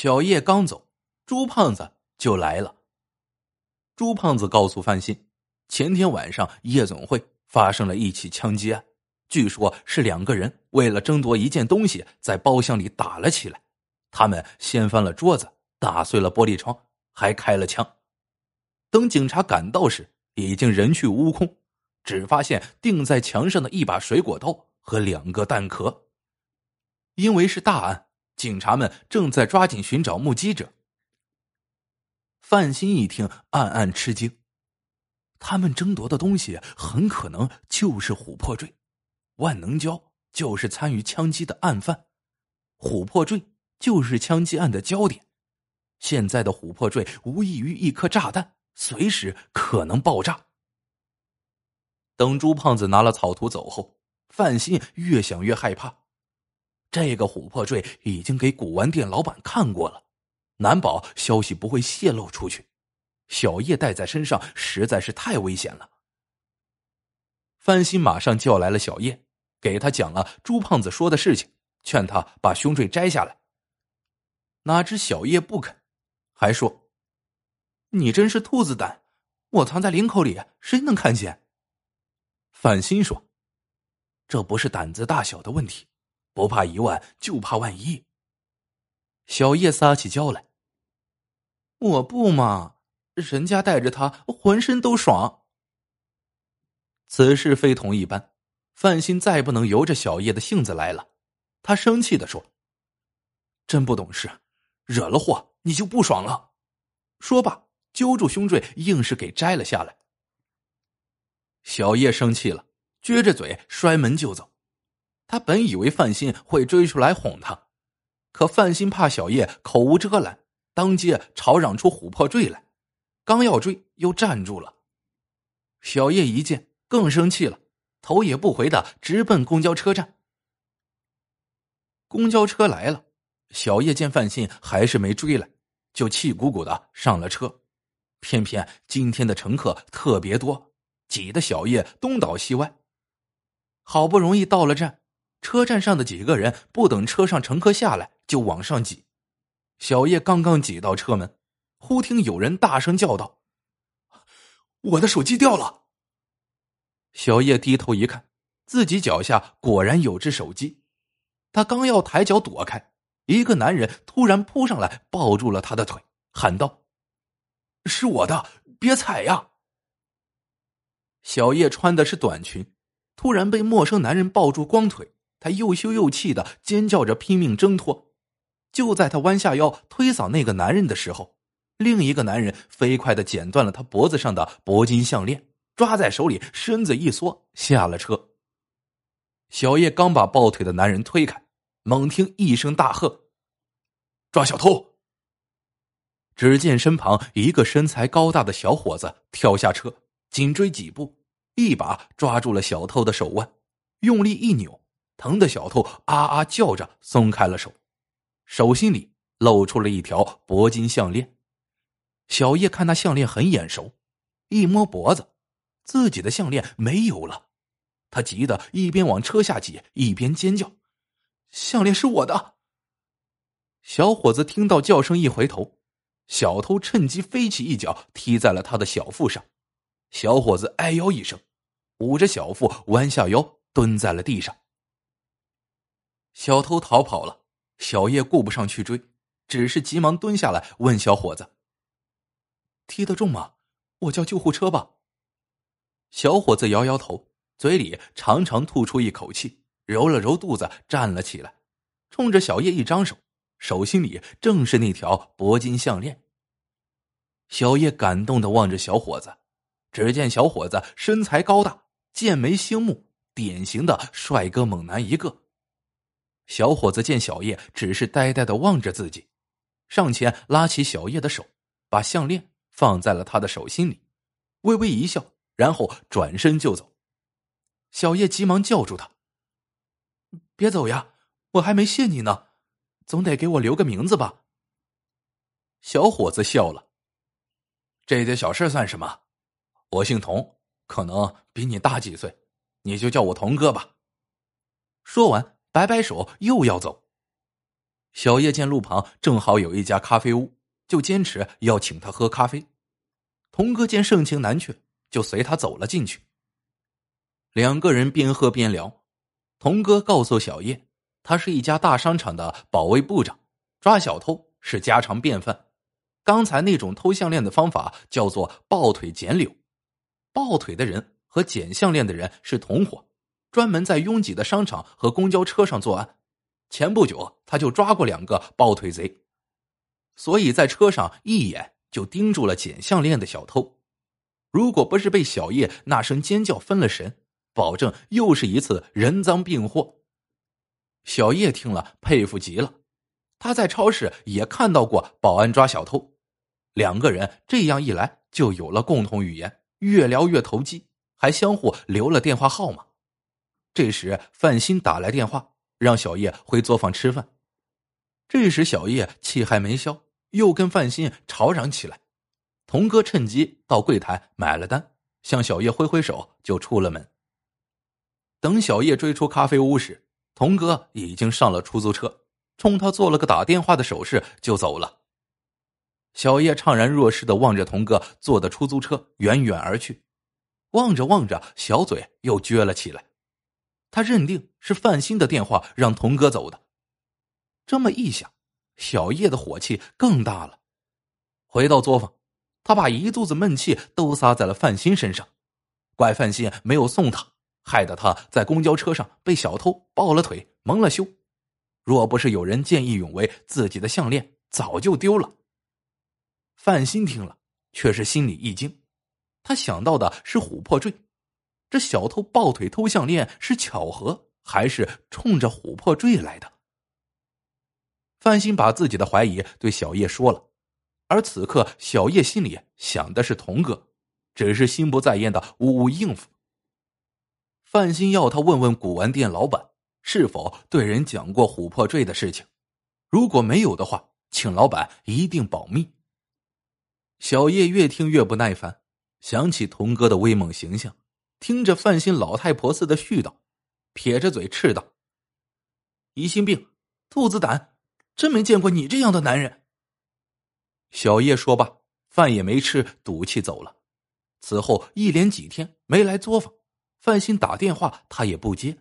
小叶刚走，朱胖子就来了。朱胖子告诉范鑫，前天晚上夜总会发生了一起枪击案，据说是两个人为了争夺一件东西，在包厢里打了起来。他们掀翻了桌子，打碎了玻璃窗，还开了枪。等警察赶到时，已经人去屋空，只发现钉在墙上的一把水果刀和两个弹壳。因为是大案，警察们正在抓紧寻找目击者。范鑫一听，暗暗吃惊，他们争夺的东西很可能就是琥珀坠，万能胶就是参与枪击的案犯，琥珀坠就是枪击案的焦点。现在的琥珀坠无异于一颗炸弹。随时可能爆炸。等朱胖子拿了草图走后，范鑫越想越害怕。这个琥珀坠已经给古玩店老板看过了，难保消息不会泄露出去。小叶带在身上实在是太危险了。范鑫马上叫来了小叶，给他讲了朱胖子说的事情，劝他把胸坠摘下来。哪知小叶不肯，还说。你真是兔子胆！我藏在领口里，谁能看见？范鑫说：“这不是胆子大小的问题，不怕一万，就怕万一。”小叶撒起娇来：“我不嘛，人家带着他，浑身都爽。”此事非同一般，范鑫再不能由着小叶的性子来了，他生气的说：“真不懂事，惹了祸你就不爽了。”说罢。揪住胸坠，硬是给摘了下来。小叶生气了，撅着嘴摔门就走。他本以为范鑫会追出来哄他，可范鑫怕小叶口无遮拦，当街吵嚷出琥珀坠来，刚要追又站住了。小叶一见更生气了，头也不回的直奔公交车站。公交车来了，小叶见范鑫还是没追来，就气鼓鼓的上了车。偏偏今天的乘客特别多，挤得小叶东倒西歪。好不容易到了站，车站上的几个人不等车上乘客下来，就往上挤。小叶刚刚挤到车门，忽听有人大声叫道：“我的手机掉了！”小叶低头一看，自己脚下果然有只手机。他刚要抬脚躲开，一个男人突然扑上来，抱住了他的腿，喊道。是我的，别踩呀！小叶穿的是短裙，突然被陌生男人抱住光腿，他又羞又气的尖叫着拼命挣脱。就在他弯下腰推搡那个男人的时候，另一个男人飞快的剪断了他脖子上的铂金项链，抓在手里，身子一缩下了车。小叶刚把抱腿的男人推开，猛听一声大喝：“抓小偷！”只见身旁一个身材高大的小伙子跳下车，紧追几步，一把抓住了小偷的手腕，用力一扭，疼的小偷啊啊叫着松开了手，手心里露出了一条铂金项链。小叶看那项链很眼熟，一摸脖子，自己的项链没有了，他急得一边往车下挤，一边尖叫：“项链是我的！”小伙子听到叫声，一回头。小偷趁机飞起一脚踢在了他的小腹上，小伙子哎呦一声，捂着小腹弯下腰蹲在了地上。小偷逃跑了，小叶顾不上去追，只是急忙蹲下来问小伙子：“踢得重吗？我叫救护车吧。”小伙子摇摇头，嘴里长长吐出一口气，揉了揉肚子，站了起来，冲着小叶一张手。手心里正是那条铂金项链。小叶感动的望着小伙子，只见小伙子身材高大，剑眉星目，典型的帅哥猛男一个。小伙子见小叶只是呆呆的望着自己，上前拉起小叶的手，把项链放在了他的手心里，微微一笑，然后转身就走。小叶急忙叫住他：“别走呀，我还没谢你呢。”总得给我留个名字吧。小伙子笑了，这点小事算什么？我姓童，可能比你大几岁，你就叫我童哥吧。说完，摆摆手，又要走。小叶见路旁正好有一家咖啡屋，就坚持要请他喝咖啡。童哥见盛情难却，就随他走了进去。两个人边喝边聊，童哥告诉小叶，他是一家大商场的保卫部长，抓小偷是家常便饭。刚才那种偷项链的方法叫做抱腿捡柳，抱腿的人和捡项链的人是同伙，专门在拥挤的商场和公交车上作案。前不久他就抓过两个抱腿贼，所以在车上一眼就盯住了捡项链的小偷。如果不是被小叶那声尖叫分了神。保证又是一次人赃并获。小叶听了佩服极了，他在超市也看到过保安抓小偷，两个人这样一来就有了共同语言，越聊越投机，还相互留了电话号码。这时范鑫打来电话，让小叶回作坊吃饭。这时小叶气还没消，又跟范鑫吵嚷起来。童哥趁机到柜台买了单，向小叶挥挥手就出了门。等小叶追出咖啡屋时，童哥已经上了出租车，冲他做了个打电话的手势就走了。小叶怅然若失的望着童哥坐的出租车远远而去，望着望着，小嘴又撅了起来。他认定是范鑫的电话让童哥走的。这么一想，小叶的火气更大了。回到作坊，他把一肚子闷气都撒在了范鑫身上，怪范鑫没有送他。害得他在公交车上被小偷抱了腿蒙了羞，若不是有人见义勇为，自己的项链早就丢了。范鑫听了，却是心里一惊，他想到的是琥珀坠，这小偷抱腿偷项链是巧合，还是冲着琥珀坠来的？范鑫把自己的怀疑对小叶说了，而此刻小叶心里想的是童哥，只是心不在焉的呜呜应付。范鑫要他问问古玩店老板是否对人讲过琥珀坠的事情，如果没有的话，请老板一定保密。小叶越听越不耐烦，想起童哥的威猛形象，听着范鑫老太婆似的絮叨，撇着嘴斥道：“疑心病，兔子胆，真没见过你这样的男人。”小叶说罢，饭也没吃，赌气走了。此后一连几天没来作坊。范鑫打电话，他也不接。